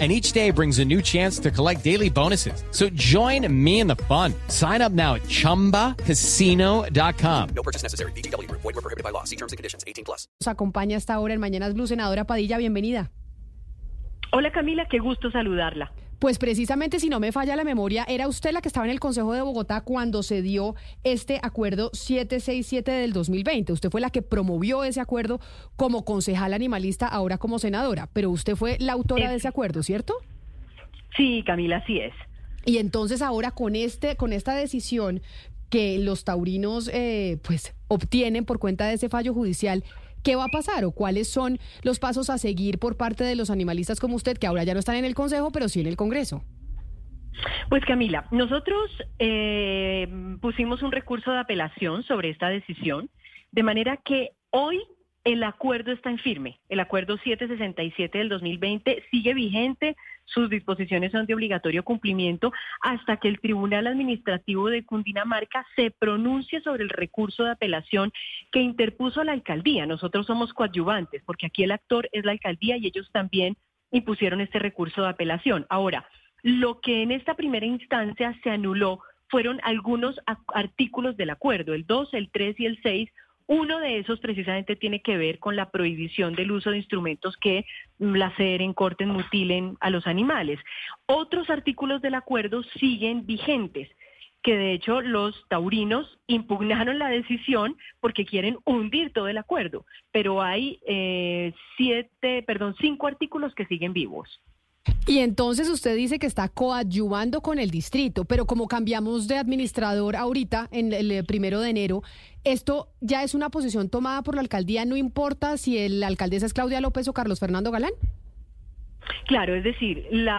And each day brings a new chance to collect daily bonuses. So join me in the fun. Sign up now at chumbacasino.com. No purchase necessary. BGW. Void were prohibited by law. See terms and conditions. 18 plus. Nos acompaña hasta ahora en Mañanas Blue, senadora Padilla, bienvenida. Hola Camila, qué gusto saludarla. Pues precisamente, si no me falla la memoria, era usted la que estaba en el Consejo de Bogotá cuando se dio este acuerdo 767 del 2020. Usted fue la que promovió ese acuerdo como concejal animalista, ahora como senadora, pero usted fue la autora de ese acuerdo, ¿cierto? Sí, Camila, así es. Y entonces ahora con este, con esta decisión que los taurinos eh, pues obtienen por cuenta de ese fallo judicial, ¿qué va a pasar o cuáles son los pasos a seguir por parte de los animalistas como usted, que ahora ya no están en el Consejo, pero sí en el Congreso? Pues Camila, nosotros eh, pusimos un recurso de apelación sobre esta decisión, de manera que hoy el acuerdo está en firme. El acuerdo 767 del 2020 sigue vigente, sus disposiciones son de obligatorio cumplimiento hasta que el Tribunal Administrativo de Cundinamarca se pronuncie sobre el recurso de apelación que interpuso la alcaldía. Nosotros somos coadyuvantes porque aquí el actor es la alcaldía y ellos también impusieron este recurso de apelación. Ahora, lo que en esta primera instancia se anuló fueron algunos artículos del acuerdo, el 2, el 3 y el 6, uno de esos precisamente tiene que ver con la prohibición del uso de instrumentos que laceren, corten, mutilen a los animales. Otros artículos del acuerdo siguen vigentes que de hecho los taurinos impugnaron la decisión porque quieren hundir todo el acuerdo, pero hay eh, siete, perdón, cinco artículos que siguen vivos. Y entonces usted dice que está coadyuvando con el distrito, pero como cambiamos de administrador ahorita, en el eh, primero de enero, ¿esto ya es una posición tomada por la alcaldía? ¿No importa si el alcaldesa es Claudia López o Carlos Fernando Galán? Claro, es decir, la...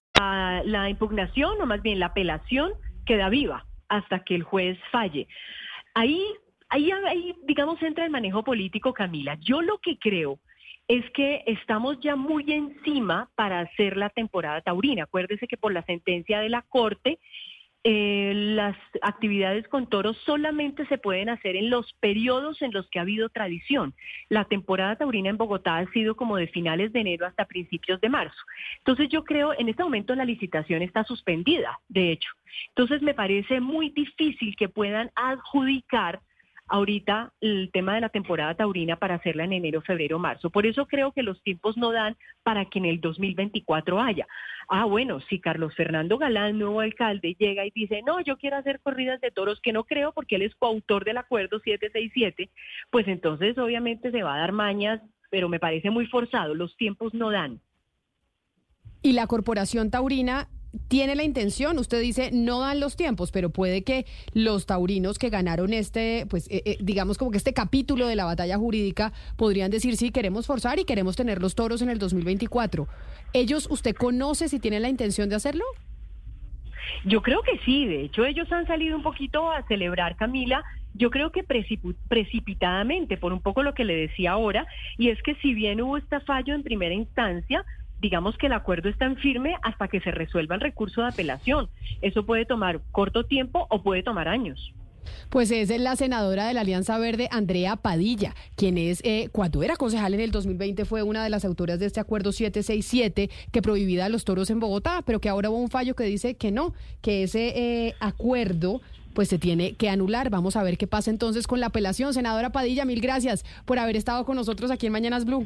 La impugnación, o más bien la apelación, queda viva hasta que el juez falle. Ahí Ahí, ahí, digamos, entra el manejo político, Camila. Yo lo que creo es que estamos ya muy encima para hacer la temporada taurina. Acuérdese que por la sentencia de la Corte, eh, las actividades con toros solamente se pueden hacer en los periodos en los que ha habido tradición. La temporada taurina en Bogotá ha sido como de finales de enero hasta principios de marzo. Entonces yo creo, en este momento la licitación está suspendida, de hecho. Entonces me parece muy difícil que puedan adjudicar ahorita el tema de la temporada taurina para hacerla en enero, febrero, marzo. Por eso creo que los tiempos no dan para que en el 2024 haya. Ah, bueno, si Carlos Fernando Galán, nuevo alcalde, llega y dice, no, yo quiero hacer corridas de toros, que no creo porque él es coautor del acuerdo 767, pues entonces obviamente se va a dar mañas, pero me parece muy forzado, los tiempos no dan. Y la Corporación Taurina tiene la intención, usted dice, no dan los tiempos, pero puede que los taurinos que ganaron este, pues eh, eh, digamos como que este capítulo de la batalla jurídica podrían decir, sí, queremos forzar y queremos tener los toros en el 2024. ¿Ellos, usted conoce si tienen la intención de hacerlo? Yo creo que sí, de hecho ellos han salido un poquito a celebrar, Camila, yo creo que precipitadamente, por un poco lo que le decía ahora, y es que si bien hubo este fallo en primera instancia, digamos que el acuerdo está en firme hasta que se resuelva el recurso de apelación. Eso puede tomar corto tiempo o puede tomar años. Pues es la senadora de la Alianza Verde, Andrea Padilla, quien es, eh, cuando era concejal en el 2020, fue una de las autoras de este acuerdo 767 que prohibía los toros en Bogotá, pero que ahora hubo un fallo que dice que no, que ese eh, acuerdo pues se tiene que anular. Vamos a ver qué pasa entonces con la apelación. Senadora Padilla, mil gracias por haber estado con nosotros aquí en Mañanas Blue.